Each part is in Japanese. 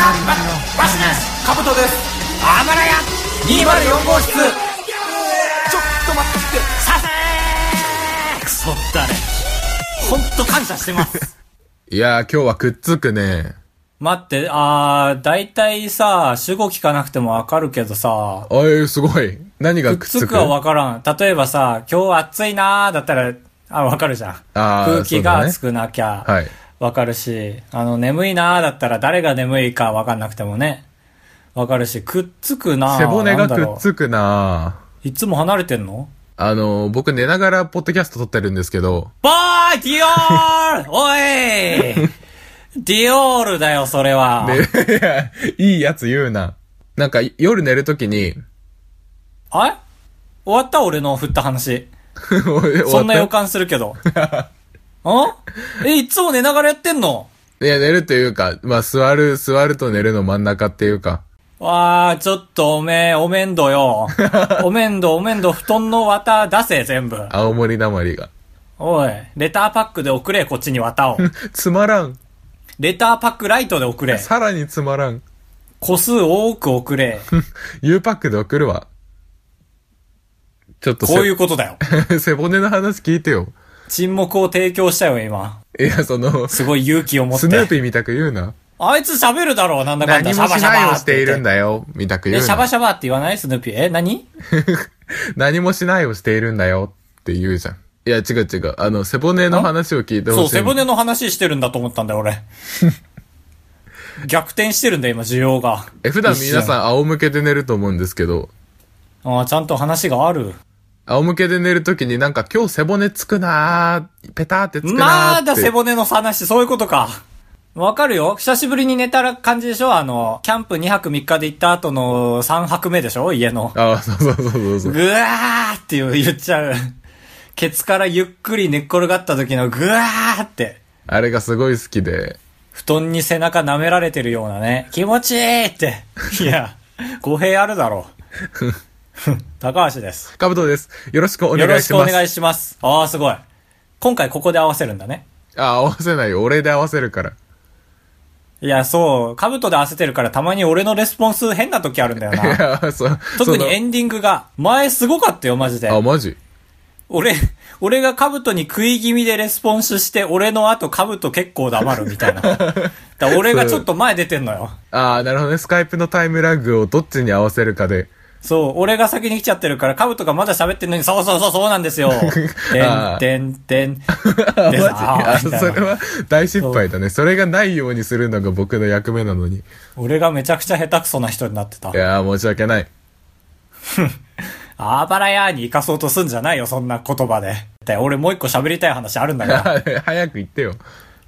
バシですカブトです。あばらや204号室。ちょっと待ってさせー。クソったれほんと感謝してます。いやー、今日はくっつくね。待って。あーだいたいさ主語聞かなくてもわかるけどさ。あえー、すごい。何がくっく？っつくつくはわからん。例えばさ今日暑いなーだったらあわかるじゃん。あー空気が熱くなきゃ。はい。わかるし、あの、眠いなーだったら誰が眠いかわかんなくてもね、わかるし、くっつくなー。背骨がくっつくなういつも離れてんの？あの、僕寝ながらポッドキャスト撮ってるんですけど、ボーイディオール！おい！ディオールだよ、それは。で、いや、いいやつ言うな。なんか夜寝るときに、あれ？終わった俺の振った話。そんな予感するけど。あ？え、いつも寝ながらやってんの？いや、寝るというか、まあ、座る、座ると寝るの真ん中っていうか。わー、ちょっとおめえ、お面倒よ。お面倒、お面倒、布団の綿出せ、全部。青森なまりが。おい、レターパックで送れ、こっちに綿を。つまらん。レターパックライトで送れ。さらにつまらん。個数多く送れ。U パックで送るわ。ちょっとせこういうことだよ。背骨の話聞いてよ。沈黙を提供したよ、今。いや、その、すごい勇気を持っスヌーて。ピーみたく言うな。あいつ喋るだろう、なんだかんだ。何もしないをしているんだ。だよ、みたく言え、うな。シャバシャバって言わない？スヌーピー？え、何？何もしないをしているんだよって言うじゃん。いや、違う違う。あの、背骨の話を聞いてほしい。そう、背骨の話してるんだと思ったんだよ、俺。逆転してるんだよ、今、需要が。え、普段皆ん。さん仰向けで寝ると思うんですけど、ああ、ちゃんと話がある。仰向けで寝るときになんか今日背骨つくなー、ペターってつくなーって。まだ背骨の話、そういうことか。わかるよ久しぶりに寝た感じでしょ？あの、キャンプ2泊3日で行った後の3泊目でしょ？家の。ああ、そうそうそうそうそう。ぐわーって言っちゃう。ケツからゆっくり寝っ転がった時のぐわーって。あれがすごい好きで。布団に背中舐められてるようなね。気持ちいいって。いや、語弊あるだろう。高橋です。カブトです。よろしくおよろし願いします。くお願いします。ああ、すごい。今回ここで合わせるんだね。あ、合わせないよ。俺で合わせるから。いや、そう、兜で合わせてるからたまに俺のレスポンス変な時あるんだよいな。や、そう。ン特にエンディングが、前すごかったよ、マジで。あ、マジ？俺、俺が兜に食い気味でレスポンスして、俺の後兜結構黙るみたいな。だ俺がちょっと前出てんのよ。ああ、なるほどね。スカイプのタイムラグをどっちに合わせるかで。そう、俺が先に来ちゃってるから、兜がまだ喋ってんのに、そうそうそう、そうなんですよ。てん、てん、てん。あ、マジ？あ、それは大失敗だね。それがないようにするのが僕の役目なのに。い俺がめちゃくちゃ下手くそな人になってた。やー、申し訳ない。あばらやに生かそうとすんじゃないよ、そんな言葉で。で俺もう一個喋りたい話あるんだから。早く言ってよ。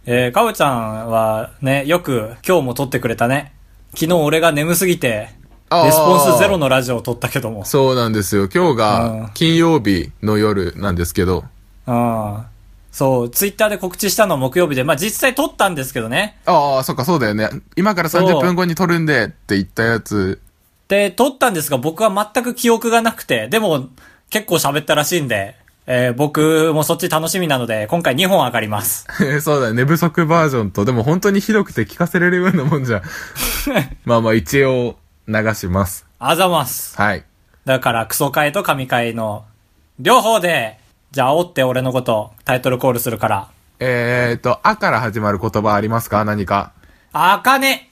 えー、かぶちゃんはね、よく今日も撮ってくれたね。昨日俺が眠すぎて、レスポンスゼロのラジオを撮ったけども。そうなんですよ。今日うんが金曜日の夜なんですけど。うん。そう、ツイッターで告知したのは木曜日で、まあ実際撮ったんですけどね。ああ、そっか、そうだよね。今からそう30分後に撮るんでって言ったやつ。で、撮ったんですが僕は全く記憶がなくて、でも結構喋ったらしいんで、えー僕もそっち楽しみなので、今回2本上がります。そうだね。寝不足バージョンと、でも本当にひどくて聞かせれるようなもんじゃ。まあまあ一応流します。あざます。はい。だから、クソ会と神会の、両方で、じゃあ、煽って俺のこと、タイトルコールするから。えーと、あから始まる言葉ありますか？何か。あかね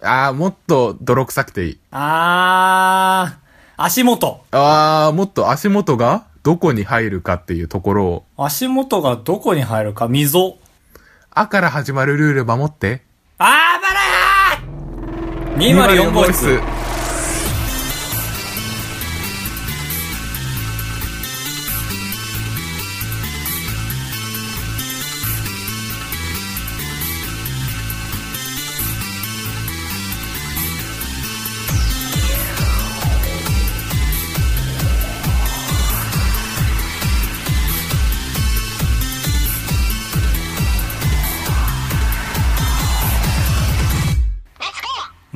ああ、もっと泥臭くていい。あー、足元。ああ、もっと足元がどこに入るかっていうところを、足元がどこに入るか、溝。あから始まるルール守って。あーばらー !204 号室。。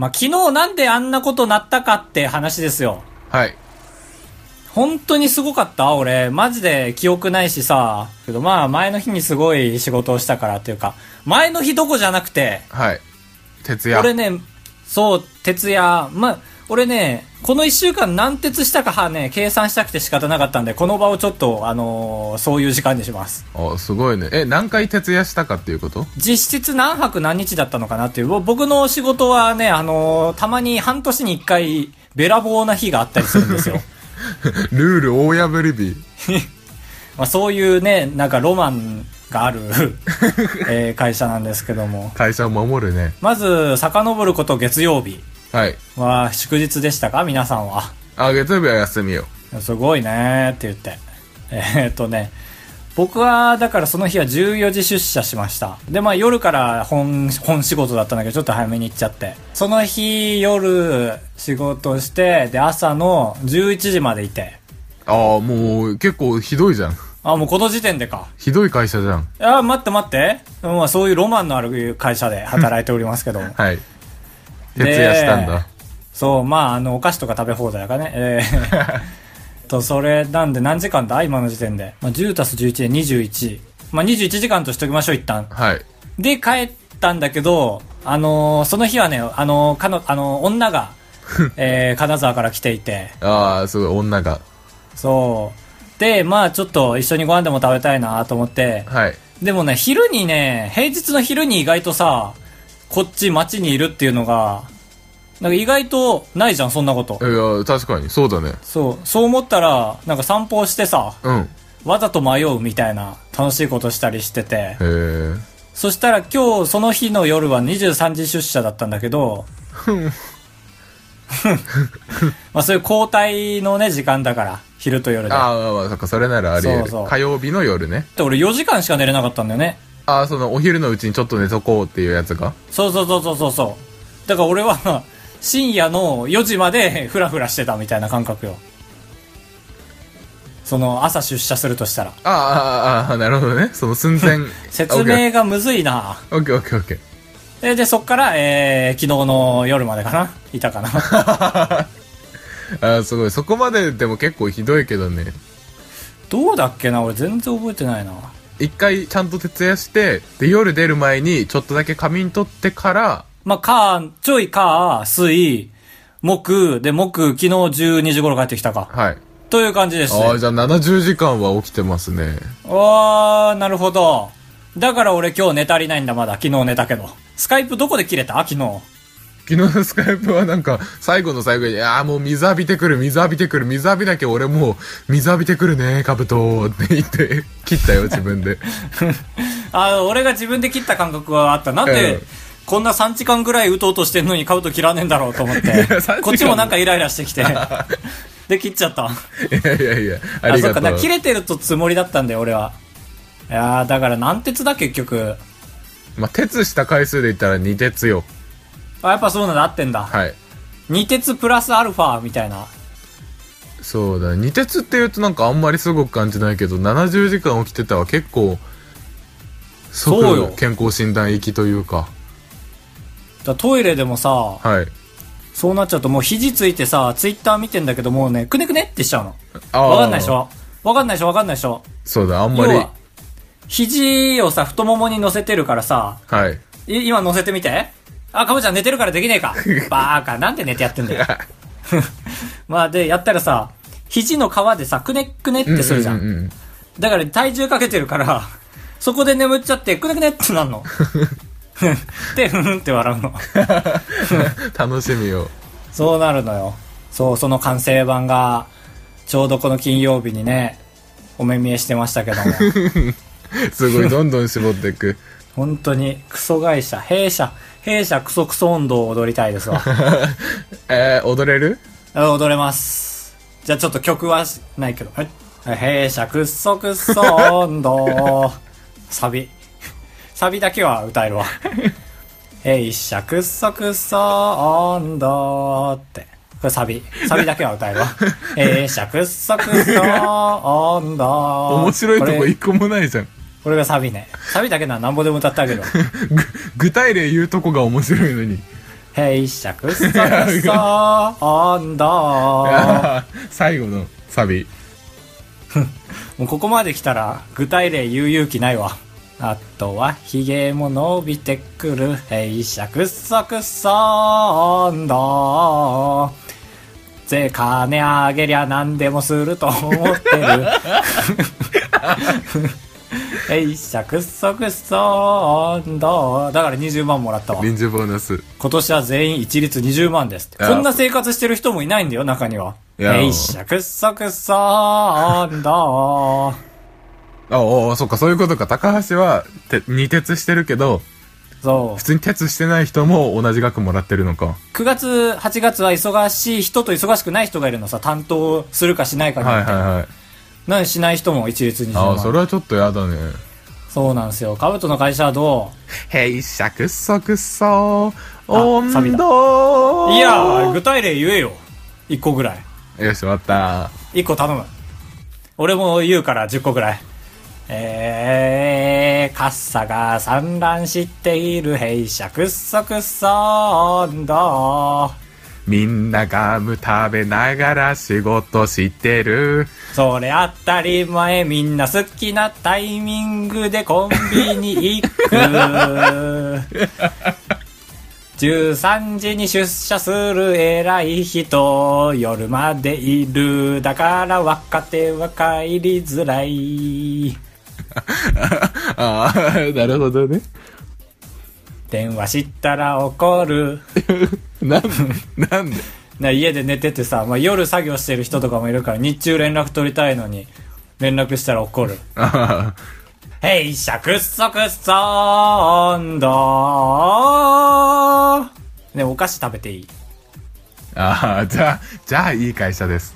まあ、昨日なんであんなことなったかって話ですよ。はい。本当にすごかった？俺、マジで記憶ないしさ。けどまあ、前の日にすごい仕事をしたからっていうか、前の日どこじゃなくて、はい。徹夜。俺ね、そう、徹夜。まあ、俺ね、この一週間何徹したかはね、計算したくて仕方なかったんで、この場をちょっと、あのーそういう時間にします。あ、すごいね。え、何回徹夜したかっていうこと？実質何泊何日だったのかなっていう。ぼ僕の仕事はね、あのーたまに半年に一回、べらぼうな日があったりするんですよ。ルール大破り日。まあ、そういうね、なんかロマンがある、えー会社なんですけども。会社を守るね。ままず、遡ること月曜日はい。は祝日でしたか？皆さんは。あ、月曜日は休みよ。すごいねーって言って。えーっとね、僕は、だからその日は14時出社しました。で、まあ夜から本、本仕事だったんだけど、ちょっと早めに行っちゃって。その日、夜、仕事して、で、朝の11時までいて。ああ、もう結構ひどいじゃん。あ、もうこの時点でか。ひどい会社じゃん。あ、待って待って。まあそういうロマンのある会社で働いておりますけども。はい。徹夜したんだ。そう、まあ、あの、お菓子とか食べ放題だからね。えー と、それなんで何時間だ今の時点で。まあ、10たす11で21。まあ、21時間としておきましょう、一旦。はい。で、帰ったんだけど、あのーその日はね、あのーかの、あのー女が、えー金沢から来ていて、ああ、すごい、女が。そう。で、まあ、ちょっと一緒にご飯でも食べたいなと思って、はい。でもね、昼にね、平日の昼に意外とさ、こっち街にいるっていうのが、なんか意外とないじゃん、そんなこと。いや、確かに、そうだね。そう、そう思ったら、なんか散歩をしてさ、うん。わざと迷うみたいな楽しいことしたりしててへ、え。そしたら今日その日の夜は23時出社だったんだけど、まあそういう交代のね、時間だから、昼と夜で。ああ、まあ、そっか、それならあり得る。そうそう火曜日の夜ね。で俺4時間しか寝れなかったんだよね。ああ、その、お昼のうちにちょっと寝とこうっていうやつが？そうそうそうそうそうそう。だから俺は、深夜の4時まで フラフラしてたみたいな感覚よ。その朝出社するとしたら。ああ、ああ、ああ、なるほどね。その寸前。説明がむずいな。オッケーオッケーオッケー。で、で、そっから、えー、昨日の夜までかないたかな。ああ、すごい。そこまででも結構ひどいけどね。どうだっけな？俺全然覚えてないな。一回ちゃんと徹夜して、で、夜出る前にちょっとだけ仮眠取ってから、まあ、か、ちょいか、水、木、で、木、昨日12時頃帰ってきたか。はい。という感じです。ああ、じゃあ70時間は起きてますね。あー、なるほど。だから俺今日寝足りないんだ、まだ。昨日寝たけど。スカイプどこで切れた？昨日。昨日のスカイプはなんか、最後の最後に、ああ、もう水浴びてくる、水浴びてくる、水浴びなきゃ俺もう、水浴びてくるね、カブトって言って、切ったよ、自分で。あー、俺が自分で切った感覚はあった。なんで、うんこんな3時間ぐらい打とうとしてんのにカブト切らねえんだろうと思っやて3時間。こっちもなんかイライラしてきて。で、切っちゃった。いやいやいや、ああ、そっか、りがとう。だから切れてるとつもりだったんだよ、俺は。いやー、だから何鉄だ、結局。まあ、鉄した回数で言ったら2鉄よ。あ、やっぱそうなんだ、合ってんだ。はい。2鉄プラスアルファみたいな。そうだ、2鉄って言うとなんかあんまりすごく感じないけど、70時間起きてたは結構、そう健康診断行きというか、だトイレでもさ、はい。そうなっちゃうともう肘ついてさ、ツイッター見てんだけどもうね、くねくねってしちゃうの。わかんないでしょ？わかんないでしょ？わかんないでしょ？そうだ、あんまり、肘をさ、太ももに乗せてるからさ、はい。い今乗せてみて。あ、かぼちゃん寝てるからできねえか。バーカ、なんで寝てやってんだよ。まあで、やったらさ、肘の皮でさ、くねっくねってするじゃん。ううううんだから体重かけてるから、そこで眠っちゃって、くねくねってなんの。で、ふふんって笑うの。楽しみよ。そうなるのよ。そう、その完成版が、ちょうどこの金曜日にね、お目見えしてましたけども。すごい、どんどん絞っていく。本当に、クソ会社、弊社、弊社クソクソ運動を踊りたいですわ。えー、踊れる？あ踊れます。じゃあちょっと曲はしないけど。はい。弊社クソクソ運動。サビ。サビだけは歌えるわ。弊社クソクソ運動って。これサビ。サビだけは歌えるわ。弊社クソクソ運動。面白いとこれ一個もないじゃん。これがサビね。サビだけならなんぼでも歌ってあげるわ。ぐ具体例言うとこが面白いのに。弊社クソクソ運動。最後のサビ。もうここまで来たら具体例言う勇気ないわ。あとは、髭も伸びてくる、へいしゃくっそくっそんど。ぜ、金あげりゃ何でもすると思ってる。へいしゃくっそくっそんど。だから20万もらったわ。臨時ボーナス。今年は全員一律20万ですこんな生活してる人もいないんだよ、中には。いやへいしゃくっそくっそんど。あ、おおそっか、そういうことか。高橋は、て、二鉄してるけど、そう普。通に鉄してない人も同じ額もらってるのか。9月、8月は忙しい人と忙しくない人がいるのさ、担当するかしないかによはい。はいはい。しない人も一律20あ万。あ、それはちょっとやだね。そうなんですよ。カブトの会社はどへいしゃくっそくっそ温度ういや、具体例言えよ。1個ぐらい。よし、終わった。1個頼む。俺も言うから10個ぐらい。えー、カッサが散乱している、へいしゃくっそくっそ温度。みんなガム食べながら仕事してる。それ当たり前みんな好きなタイミングでコンビニ行く 13時に出社する偉い人夜までいるだから若手は帰りづらい ああ、なるほどね。電話したら怒る。なんで、なんで？な家で寝ててさ、まあ、夜作業してる人とかもいるから日中連絡取りたいのに連絡したら怒る。あへいしゃくっそくっそねお菓子食べていい？あ、ああ、じゃあ、じゃあいい会社です。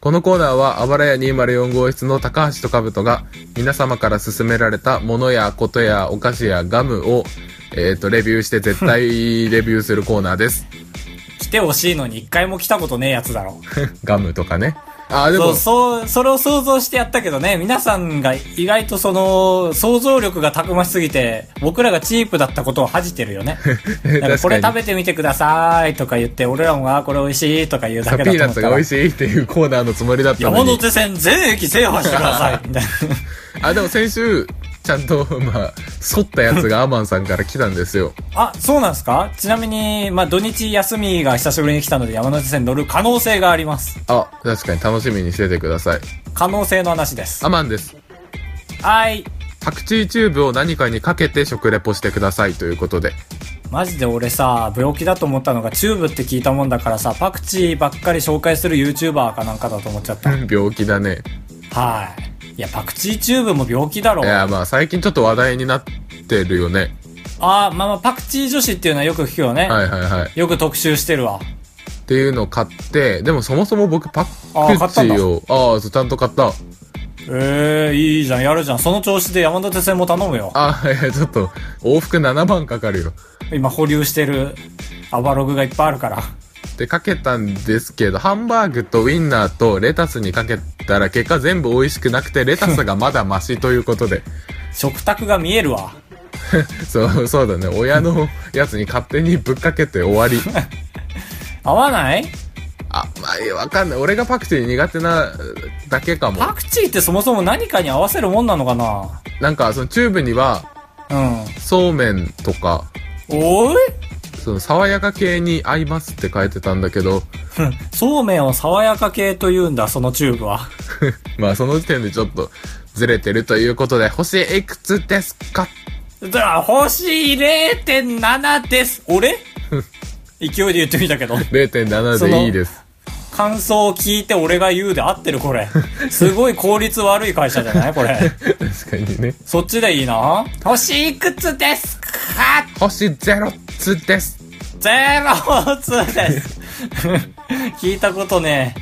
このコーナーは、あばらや204号室の高橋と兜が、皆様から勧められたものやことやお菓子やガムを、えっ、と、レビューして絶対レビューするコーナーです。来てほしいのに一回も来たことねえやつだろ ガムとかね。ああ、でもそう、、それを想像してやったけどね、皆さんが意外とその、想像力がたくましすぎて、僕らがチープだったことを恥じてるよね。だからこれ食べてみてくださいとか言って、俺らもあーこれ美味しいとか言うださけピーナッツが美味しいっていうコーナーのつもりだったのに。山手線全駅制覇してくださいみたいな。あ、でも先週、ちゃんと、まあ、反ったやつがアマンさんから来たんですよ。あ、そうなんですか？ちなみに、まあ、土日休みが久しぶりに来たので山手線乗る可能性があります。あ、確かに楽しみにしててください。可能性の話です。アマンです。はい。パクチーチューブを何かにかけて食レポしてくださいということで。マジで俺さ、病気だと思ったのがチューブって聞いたもんだからさ、パクチーばっかり紹介する YouTuber かなんかだと思っちゃった。病気だね。はい。いや、パクチーチューブも病気だろい。や、まあ最近ちょっと話題になってるよね。あーまあまあ、パクチー女子っていうのはよく聞くよね。はいはいはい。よく特集してるわ。っていうのを買って、でもそもそも僕パクチあーを、ああ、ちゃんと買った。ええー、いいじゃん、やるじゃん。その調子で山手線も頼むよ。ああ、いや、ちょっと、往復7万かかるよ。今保留してるアバログがいっぱいあるから。で、かけたんですけど、ハンバーグとウインナーとレタスにかけたら結果全部美味しくなくて、レタスがまだマシということで。食卓が見えるわ。そう、そうだね。親のやつに勝手にぶっかけて終わり。合わない？あ、まあ、わかんない。俺がパクチー苦手なだけかも。パクチーってそもそも何かに合わせるもんなのかな？なんか、そのチューブには、うん。そうめんとか、おい？その爽やか系に合いますって書いてたんだけど、そうめんを爽やか系と言うんだ、そのチューブは。まあその時点でちょっとずれてるということで、星いくつですか？だから、星0.7です。俺？勢いで言ってみたけど。?0.7 でいいです。感想を聞いて俺が言うで合ってるこれ。すごい効率悪い会社じゃない？これ。確かにね。そっちでいいな星いくつですか？星ゼロつです。ゼロツです。聞いたことね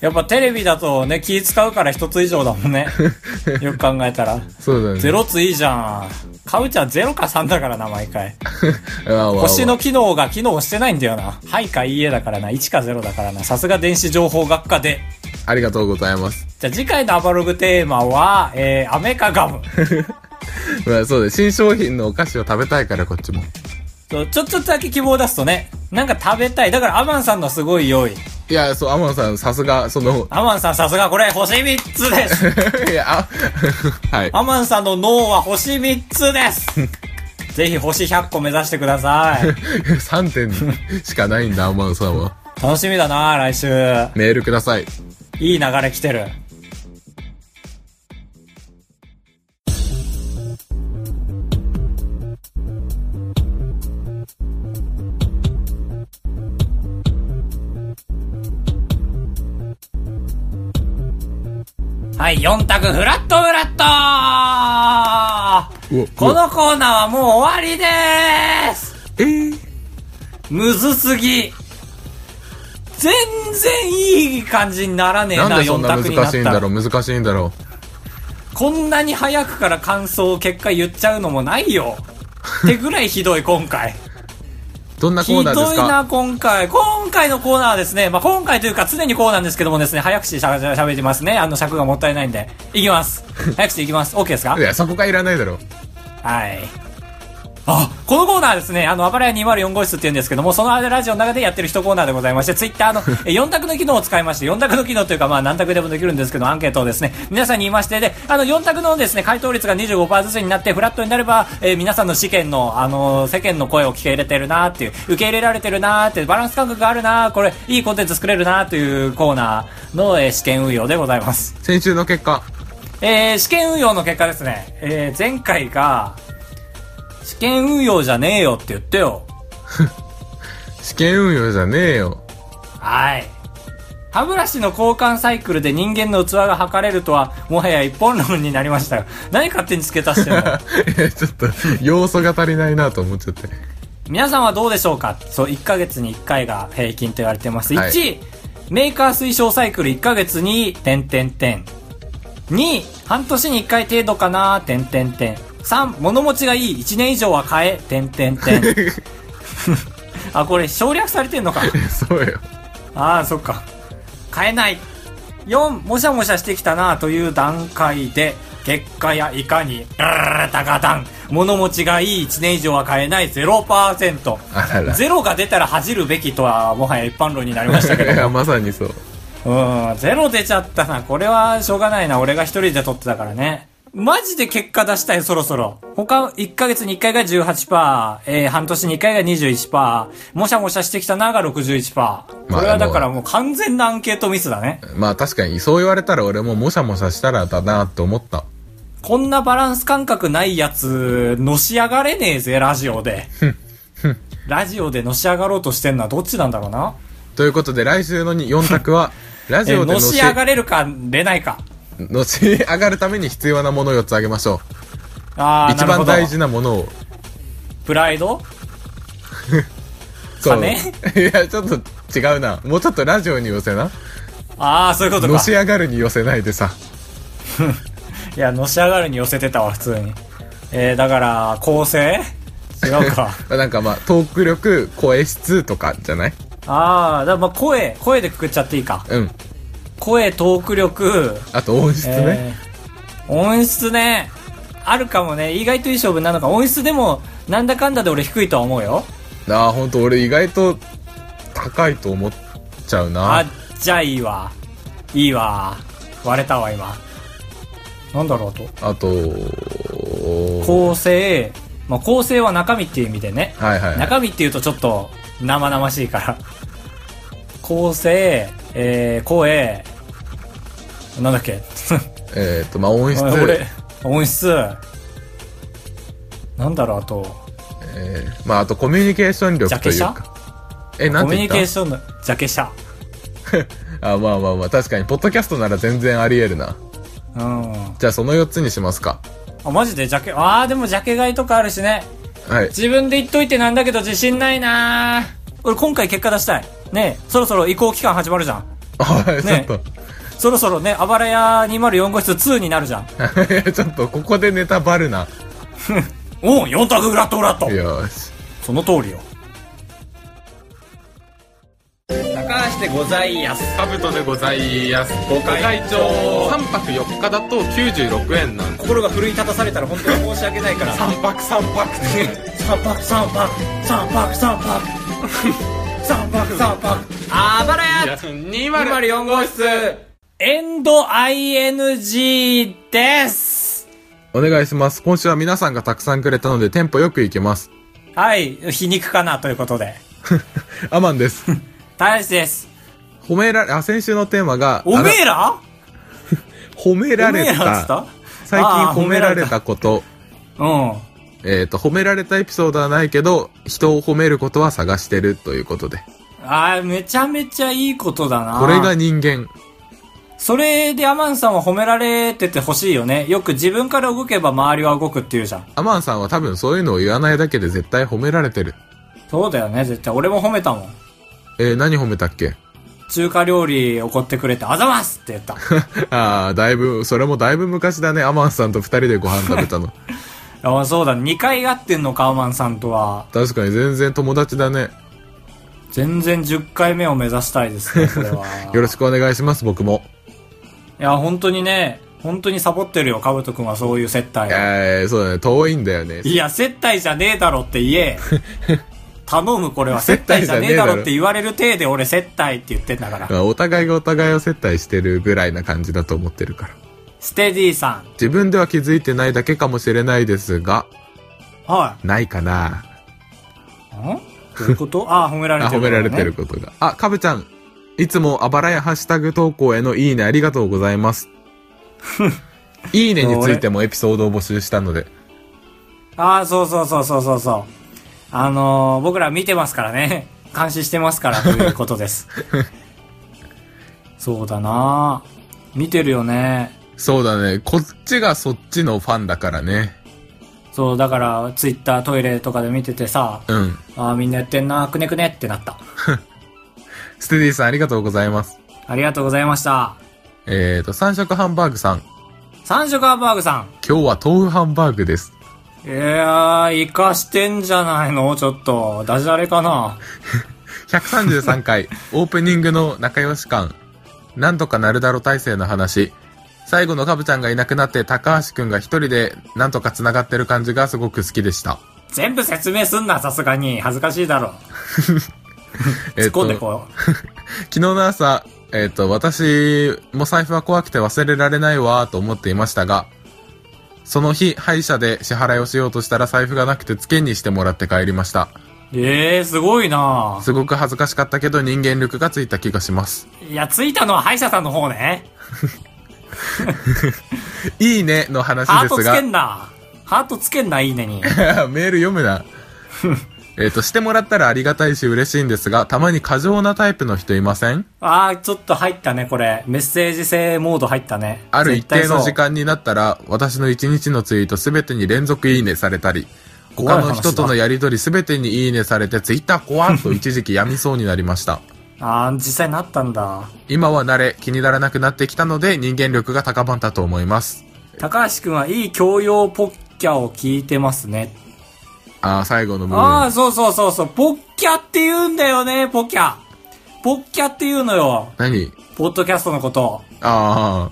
やっぱテレビだとね、気使うから一つ以上だもんね。よく考えたら。そうだね。ゼロついいじゃん。カウちゃんゼロか3だからな、毎回。星の機能が機能してないんだよな。はいかいいえだからな。1か0だからな。さすが電子情報学科で。ありがとうございます。じゃあ次回のアバログテーマは、えー、アメかガム。まあそうだ、新商品のお菓子を食べたいからこっちも。そう、ちょ、っとだけ希望を出すとね、なんか食べたい。だからアマンさんのすごい良い。いや、そう、アマンさん、さすが、その、アマンさんさすがこれ星3つです。いや、あ、はい。アマンさんの脳は星3つです。ぜひ星100個目指してください。3点しかないんだ、アマンさんは。楽しみだな来週。メールください。いい流れ来てる。はい、4択フラットフラットこのコーナーはもう終わりでーすえー、むずすぎ全然いい感じにならねえな、4なんでそんな難しいんだろ。う、難しいんだろこんなに早くから感想を結果言っちゃうのもないよ。ってぐらいひどい今回。う。どんなコーひナーですか？どいな今回。今回のコーナーはですね、まあ、今回というか常にコーナーですけどもですね、早口でしゃしゃべってますね。あの尺がもったいないんで。いきます。早口でいきます。OK ですか？いや、そこがいらないだろう。はい。あ、このコーナーはですね、あの、あばらや204号室って言うんですけども、そのラジオの中でやってる一コーナーでございまして、ツイッターの え4択の機能を使いまして、4択の機能というか、まあ何択でもできるんですけど、アンケートをですね、皆さんに言いまして、で、あの、4択のですね、回答率が25%ずつになって、フラットになれば、えー皆さんの試験の、あの世間の声を聞け入れてるなっていう、受け入れられてるなっていう、バランス感覚があるなこれ、いいコンテンツ作れるなというコーナーの、えー試験運用でございます。先週の結果。えー、試験運用の結果ですね、えー、前回が、試験運用じゃねえよって言ってよ。試験運用じゃねえよ。はい。歯ブラシの交換サイクルで人間の器が測れるとは、もはや一本論になりましたが、何勝手に付け足してんの？ちょっと、要素が足りないなと思っちゃって。皆さんはどうでしょうか？そう、1ヶ月に1回が平均と言われてます。はい1、メーカー推奨サイクル1ヶ月に、点点点。2、半年に1回程度かな、点点点。3、物持ちがいい、1年以上は買え、点点点。あ、これ省略されてんのか。そうよ。ああ、そっか。買えない。4、もしゃもしゃしてきたなという段階で、結果やいかに、うー高段。物持ちがいい1年以上は買えない0%。あらら。ゼロが出たら恥じるべきとは、もはや一般論になりましたけいや、ど。まさにそう。うん、ゼロ出ちゃったな。これはしょうがないな。俺が一人で取ってたからね。マジで結果出したい、そろそろ。他、1ヶ月に1回が18%、えー、半年に1回が21%、もしゃもしゃしてきたなが61%。これはだからもう完全なアンケートミスだね。まあ確かに、そう言われたら俺ももしゃもしゃしたらだなって思った。こんなバランス感覚ないやつ、のし上がれねえぜ、ラジオで。ラジオでのし上がろうとしてんのはどっちなんだろうな。ということで、来週の4択は、ラジオでのしし上がれるか、れないか。のし上がるために必要なものを4つあげましょああ、う。一番大事なものを。プライド？そう。金？いや、ちょっと違うな。もうちょっとラジオに寄せな。ああ、そういうことかのし。上がるに寄せないでさ。いや、のし上がるに寄せてたわ、普通に。えー、だから、構成？違うか。なんかまあ、トーク力、声質とかじゃない？ああ、だまあ声、声でくくっちゃっていいか。うん。声、トーク力、あと音質ね。えー音質ね。あるかもね。意外といい勝負なのか。音質でも、なんだかんだで俺低いとは思うよ。ああ、ほんと俺意外と高いと思っちゃうな。あ、じゃあいいわ。いいわ。割れたわ、今。なんだろうと。あと、構成、まあ、構成は中身っていう意味でね。はいはいはい。中身って言うとちょっと生々しいから。構成、えー、声、なんだっけ？えっ、と、まあ音質。俺、音質。なんだろう、あと、えーまああとコミュニケーション力というか。え、なコミュニんて言った？ケーションの、ジャケ写。あ、まあまあまあ、確かに、ポッドキャストなら全然あり得るな。うん。じゃあその4つにしますか。あ、マジで？ジャケ、あー、でもジャケ買いとかあるしね。はい。自分で言っといてなんだけど自信ないなー俺今回結果出したい。ねえそろそろ移行期間始まるじゃん。はい、ちょねっと。そろそろね、あばらや204号室2になるじゃん。ちょっと、ここでネタバルな。おう、4択フラットフラット。よーし。その通りよ。高橋でございやす。カブトでございます。ご会長3泊4日だと96円なんで。心が奮い立たされたら本当に申し訳ないから。3泊3泊って。三泊三泊三泊三泊 三泊三泊あばらや204号室エンド ING ですお願いします。今週は皆さんがたくさんくれたのでテンポよくいけます。はい、皮肉かなということで。アマンです。大志です。褒められ、あ、先週のテーマが、おめあえら？ら 褒められたた？最近褒められたこと。うん。えっ、と、褒められたエピソードはないけど、人を褒めることは探してるということで。あーめちゃめちゃいいことだな。これが人間。それでアマンさんは褒められててほしいよね。よく自分から動けば周りは動くって言うじゃん。アマンさんは多分そういうのを言わないだけで絶対褒められてる。そうだよね、絶対。俺も褒めたもん。えー、何褒めたっけ？中華料理怒ってくれて、あざますって言った。ああ、だいぶ、それもだいぶ昔だね。アマンさんと二人でご飯食べたの。あそうだ、2回会ってんのか、アマンさんとは。確かに全然友達だね。全然10回目を目指したいですね、これは。よろしくお願いします、僕も。いや、本当にね、本当にサボってるよ、かぶとくんはそういう接待を。えー、そうだね。遠いんだよね。いや、接待じゃねえだろって言え。頼む、これは。接待じゃねえだろって言われる体で俺接待って言ってんだから。まあお互いがお互いを接待してるぐらいな感じだと思ってるから。ステディさ自分では気づいてないだけかもしれないですが、ん。はないかな。い。ん？どういうこと？あ、褒められあ、てる、褒められてる。ことが。あ、かぶちゃん。いつもあばらやハッシュタグ投稿へのいいねありがとうございます。いいねについてもエピソードを募集したので。あ、そうそうそうそうそうそう。あのー僕ら見てますからね。監視してますからということです。そうだな見てるよね。そうだね。こっちがそっちのファンだからね。そう、だから、ツイッター、トイレとかで見ててさ、うん。あーみんなやってんな、くねくねってなった。ステディさんありがとうございます。ありがとうございました。えーと、三色ハンバーグさん。三色ハンバーグさん。今日は豆腐ハンバーグです。いやー、生かしてんじゃないの？ちょっと。ダジャレかな？133回、オープニングの仲良し感。なんとかなるだろ体制の話。最後のカブちゃんがいなくなって高橋くんが一人でなんとか繋がってる感じがすごく好きでした。全部説明すんな、さすがに。恥ずかしいだろ。突っ込んでこう。昨日の朝、えっ、と、私も財布は怖くて忘れられないわと思っていましたが、その日、歯医者で支払いをしようとしたら財布がなくて付けにしてもらって帰りました。ええー、すごいなすごく恥ずかしかったけど人間力がついた気がします。いや、ついたのは歯医者さんの方ね。いいねの話ですがハートつけ、んな。ハートつけんな、いいねに。メール読むな。えっと、してもらったらありがたいし嬉しいんですが、たまに過剰なタイプの人いません？あー、ちょっと入ったね、これ。メッセージ性モード入ったね。ある一定の時間になったら、私の一日のツイートすべてに連続いいねされたり、他の人とのやりとりすべてにいいねされて、ツイッター怖っと一時期病みそうになりました。あー、実際なったんだ。今は慣れ、気にならなくなってきたので、人間力が高まったと思います。高橋くんはいい教養ポッキャを聞いてますね。あー、最後の部あ分。あ、そうそうそうそう。ポッキャって言うんだよね、ポッキャ。ポッキャって言うのよ。何？ポッドキャストのこと。あ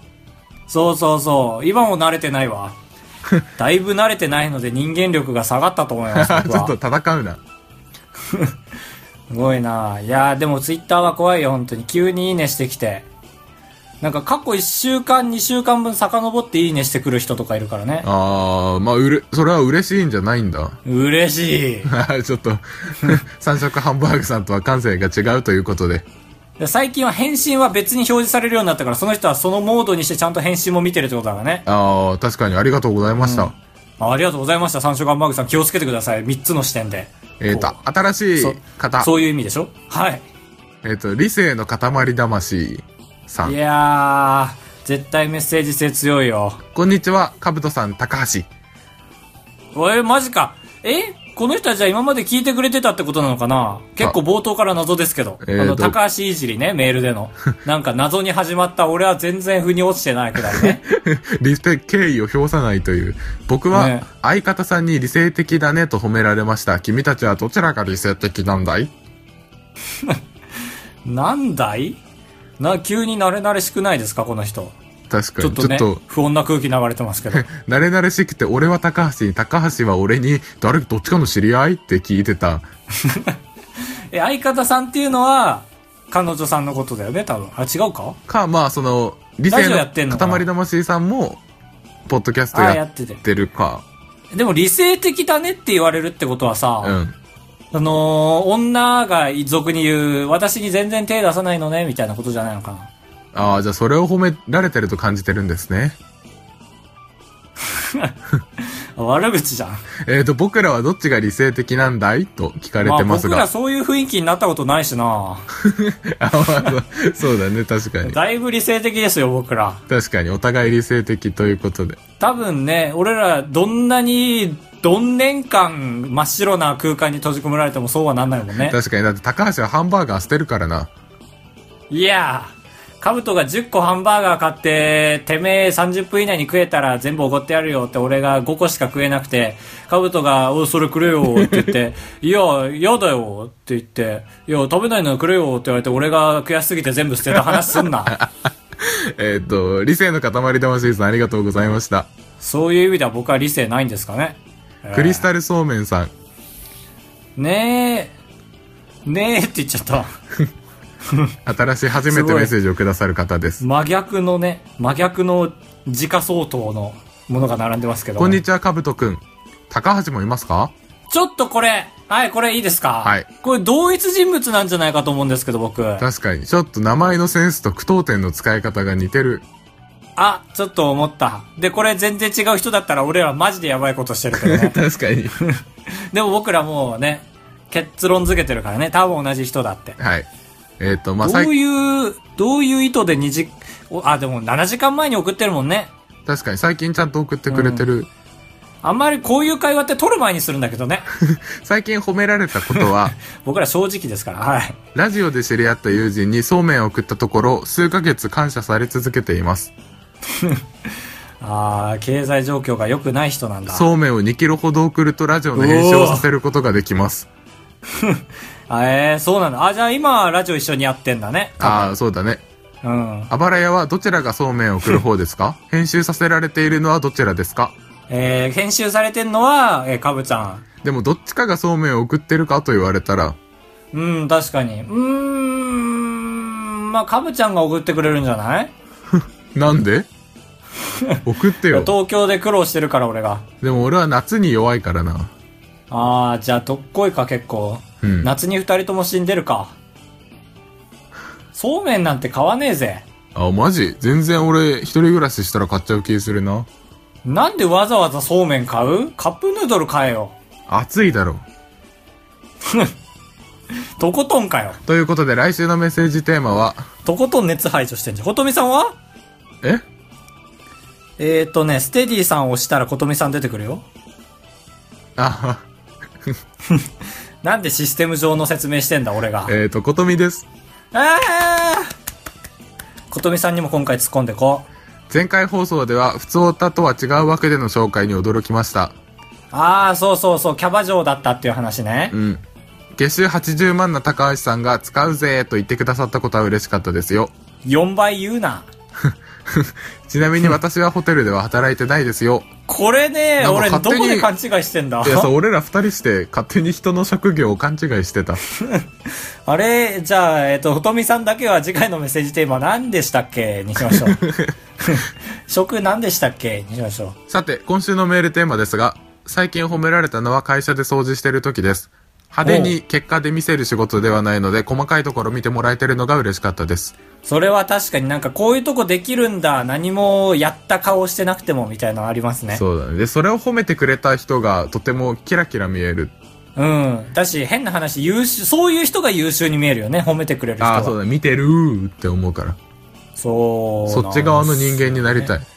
そうそうそう。今も慣れてないわ。だいぶ慣れてないので人間力が下がったと思います、ちょっは。と戦うな。すごいな。いやーでもツイッターは怖いよ、本当に。急にいいねしてきて。なんか過去1週間、2週間分遡っていいねしてくる人とかいるからね。あー、まあ、うれ、それは嬉しいんじゃないんだ。嬉しい。ちょっと、三色ハンバーグさんとは感性が違うということで。で最近は返信は別に表示されるようになったから、その人はそのモードにしてちゃんと返信も見てるってことだからね。あー、確かにありがとうございました。あありがとうございました、三色ハンバーグさん。気をつけてください。3つの視点で。えっ、とこ、新しいそ方。そういう意味でしょ？はい。えっ、と、理性の塊魂さいん。やー、絶対メッセージ性強いよ。こんにちは、かぶとさん、高橋。おい、マジか。え？この人はじゃあ今まで聞いてくれてたってことなのかな？結構冒頭から謎ですけど。えーとあの、高橋いじりね、メールでの。なんか謎に始まった俺は全然腑に落ちてないくらいね。理性、敬意を表さないという。僕はね、相方さんに理性的だねと褒められました。君たちはどちらが理性的なんだい？なんだい？な、急に慣れ慣れしくないですか、この人。確かに。ちょっとね、不穏な空気流れてますけど。慣れ慣れしくて、俺は高橋に、高橋は俺に、誰、どっちかの知り合いって聞いてた。え、相方さんっていうのは、彼女さんのことだよね、多分。あ、違うか？か、まあ、その、理性の塊魂さんも、ポッドキャストあ、やっ。てるか。でも理性的だねって言われるってことはさ、うん。あのー女が俗に言う、私に全然手出さないのね、みたいなことじゃないのかな。ああ、じゃあそれを褒められてると感じてるんですね。あ悪口じゃん。えーと、僕らはどっちが理性的なんだい？と聞かれてますが。僕らそういう雰囲気になったことないしな あまあそうそうだね、確かに。だいぶ理性的ですよ、僕ら。確かに、お互い理性的ということで。多分ね、俺らどんなに、どん年間真っ白な空間に閉じ込められてもそうはなんないもんね。確かに、だって高橋はハンバーガー捨てるからな。いやー、カブトが10個ハンバーガー買って、てめえ30分以内に食えたら全部おごってやるよって俺が5個しか食えなくて、カブトが、おいそれくれよって言って、いや、嫌だよって言って、いや、食べないのくれよって言われて、俺が悔しすぎて全部捨てた話すんな。えっ、と、理性の塊魂さんありがとうございました。そういう意味では僕は理性ないんですかね。クリスタルそうめんさん。ねえ、ねえって言っちゃった。新しい初めてメッセージをくださる方です。真逆のね、真逆の時価相当のものが並んでますけど。こんにちは、かぶとくん。高橋もいますか？ちょっとこれ、はい、これいいですか？はい。これ同一人物なんじゃないかと思うんですけど、僕。確かに、ちょっと名前のセンスと句読点の使い方が似てる。あ、ちょっと思った。で、これ全然違う人だったら俺らマジでやばいことしてるけどね。確かに。でも僕らもうね、結論付けてるからね、多分同じ人だって。はい。えっ、と、まあ、ど最ういう、どういう意図で2時、おあ、でも7時間前に送ってるもんね。確かに最近ちゃんと送ってくれてる。あんまりこういう会話って撮る前にするんだけどね。最近褒められたことは、僕ら正直ですから、はい。ラジオで知り合った友人にそうめんを送ったところ、数ヶ月感謝され続けています。あー、経済状況が良くない人なんだ。そうめんを2キロほど送るとラジオの編集をさせることができます。あえー、そうなんだ。あ、じゃあ今ラジオ一緒にやってんだね。ああ、そうだね。うん。あばら屋はどちらがそうめんを送る方ですか？編集させられているのはどちらですか？えー、編集されてんのは、えー、かぶちゃん。でもどっちかがそうめんを送ってるかと言われたら、うん、確かに。うーん、まあ、かぶちゃんが送ってくれるんじゃない？なんで？送ってよ。東京で苦労してるから、俺が。でも俺は夏に弱いからな。あー、じゃあ、どっこいか、結構。うん。夏に二人とも死んでるか。そうめんなんて買わねえぜ。あ、マジ？全然俺一人暮らししたら買っちゃう気するな。なんでわざわざそうめん買う？カップヌードル買えよ。暑いだろ。とことんかよ。ということで来週のメッセージテーマは、とことん熱排除してんじゃん。ことみさんは？え？えーとね、ステディさんを押したらことみさん出てくるよ。あ、なんでシステム上の説明してんだ、俺が。えっ、ー、と、ことみです。あーことみさんにも今回突っ込んでこう。前回放送では、普通オタとは違う枠での紹介に驚きました。ああ、そうそうそう、キャバ嬢だったっていう話ねう。ん。月収80万な高橋さんが使うぜと言ってくださったことは嬉しかったですよ。4倍言うな。ちなみに私はホテルでは働いてないですよ。これね、俺どこで勘違いしてんだ？いや、そう、俺ら二人して勝手に人の職業を勘違いしてた。あれじゃあ、えっ、と、とみさんだけは次回のメッセージテーマ何でしたっけ？にしましょう。職何でしたっけ？にしましょう。さて、今週のメールテーマですが、最近褒められたのは会社で掃除してる時です。派手に結果で見せる仕事ではないので、細かいところ見てもらえてるのが嬉しかったです。それは確かになんかこういうとこできるんだ、何もやった顔してなくてもみたいなのありますね。そうだね。で、それを褒めてくれた人がとてもキラキラ見える。うん。だし、変な話、優秀、そういう人が優秀に見えるよね、褒めてくれる人は。ああ、そうだ、見てるーって思うから。そう。そっち側の人間になりたい。だか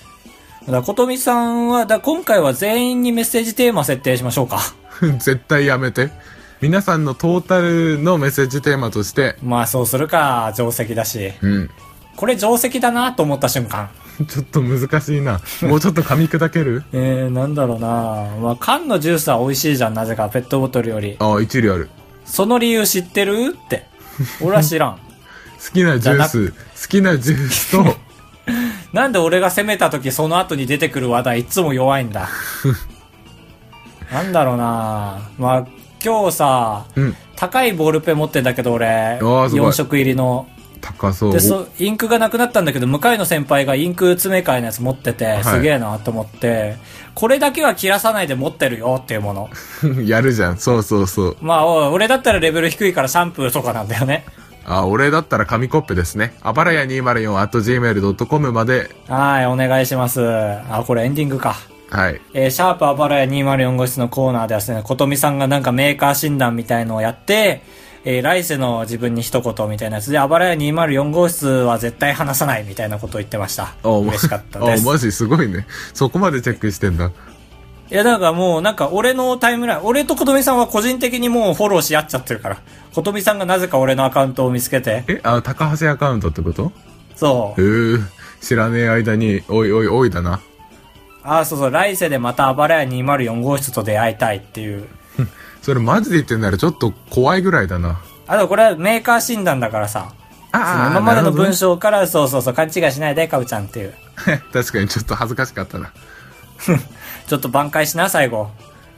ら、ことみさんは、だ今回は全員にメッセージテーマ設定しましょうか。絶対やめて。皆さんのトータルのメッセージテーマとして、まあ、そうするか、定石だし。うん。これ定石だなと思った瞬間。ちょっと難しいな。もうちょっと噛み砕ける？えー、なんだろうなまあ、缶のジュースは美味しいじゃん、なぜか、ペットボトルより。ああ、一理ある。その理由知ってる？って。俺は知らん。きなジュース、好きなジュースと、なんで俺が攻めた時その後に出てくる話題いつも弱いんだ。なんだろうなまあ、今日さ、うん、高いボールペン持ってんだけど俺、ーすごい4色入りの。高そう。で、そ、インクがなくなったんだけど、向かいの先輩がインク詰め替えのやつ持ってて、いすげえなと思って、これだけは切らさないで持ってるよっていうもの。やるじゃん。そうそうそう。まあ、俺だったらレベル低いからシャンプーとかなんだよね。あ、俺だったら紙コップですね。あばらや 204.gmail.com まで、はい、お願いします。あ、これエンディングか。はい。えーシャープあばらや204号室のコーナーではですね、ことみさんがなんかメーカー診断みたいのをやって、えー来世の自分に一言みたいなやつで、あばらや204号室は絶対話さないみたいなことを言ってました。あ嬉しかったです。あ、マジすごいね。そこまでチェックしてんだ。いや、だからもう、なんか俺のタイムライン、俺とことみさんは個人的にもうフォローし合っちゃってるから。ことみさんがなぜか俺のアカウントを見つけて、え、あ、高橋アカウントってこと？そうへ。え知らねえ間に、おいおいおいだな。あ、そうそう、来世でまたあばらや204号室と出会いたいっていう。それマジで言ってんならちょっと怖いぐらいだな。あとこれはメーカー診断だからさ。そのあ今までの文章。章から、そうそうそう、勘違いしないで、かぶちゃんっていう。確かにちょっと恥ずかしかったな。ちょっと挽回しな、最後。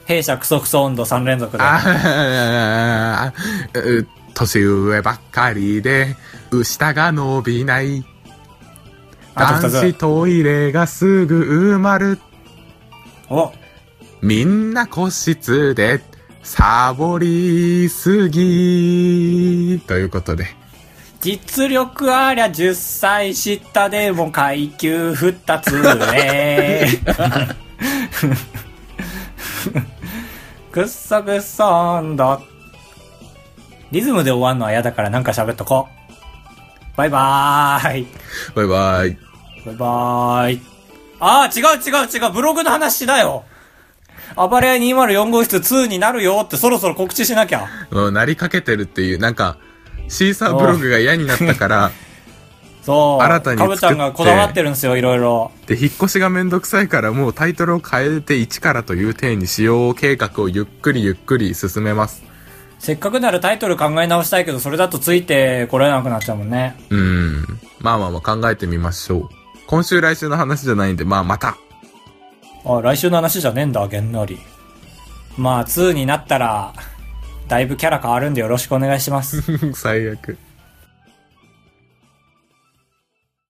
弊社クソクソ温度3連続で。あー う年上ばっかりで、下が伸びない。男子トイレがすぐ埋まる。お、みんな個室で、サボりすぎ。ということで。実力ありゃ10歳下でも階級2つ上。くっそくっそ温度。リズムで終わんのは嫌だからなんか喋っとこう。バイバーイ。バイバイ。バイバーイ。ああ、違う違う違う、ブログの話しなよ。暴れ屋204号室2になるよってそろそろ告知しなきゃ。うんなりかけてるっていう、なんか、シーサーブログが嫌になったから、そう。新たにかぶちゃんがこだわってるんですよ、いろいろ。で、引っ越しがめんどくさいからもうタイトルを変えて1からという体に使用計画をゆっくりゆっくり進めます。せっかくならタイトル考え直したいけど、それだとついてこれなくなっちゃうもんね。うーん。まあまあまあ考えてみましょう。今週来週の話じゃないんで、まあまた。あ、来週の話じゃねえんだ、げんなり。まあ、2になったら、だいぶキャラ変わるんでよろしくお願いします。最悪。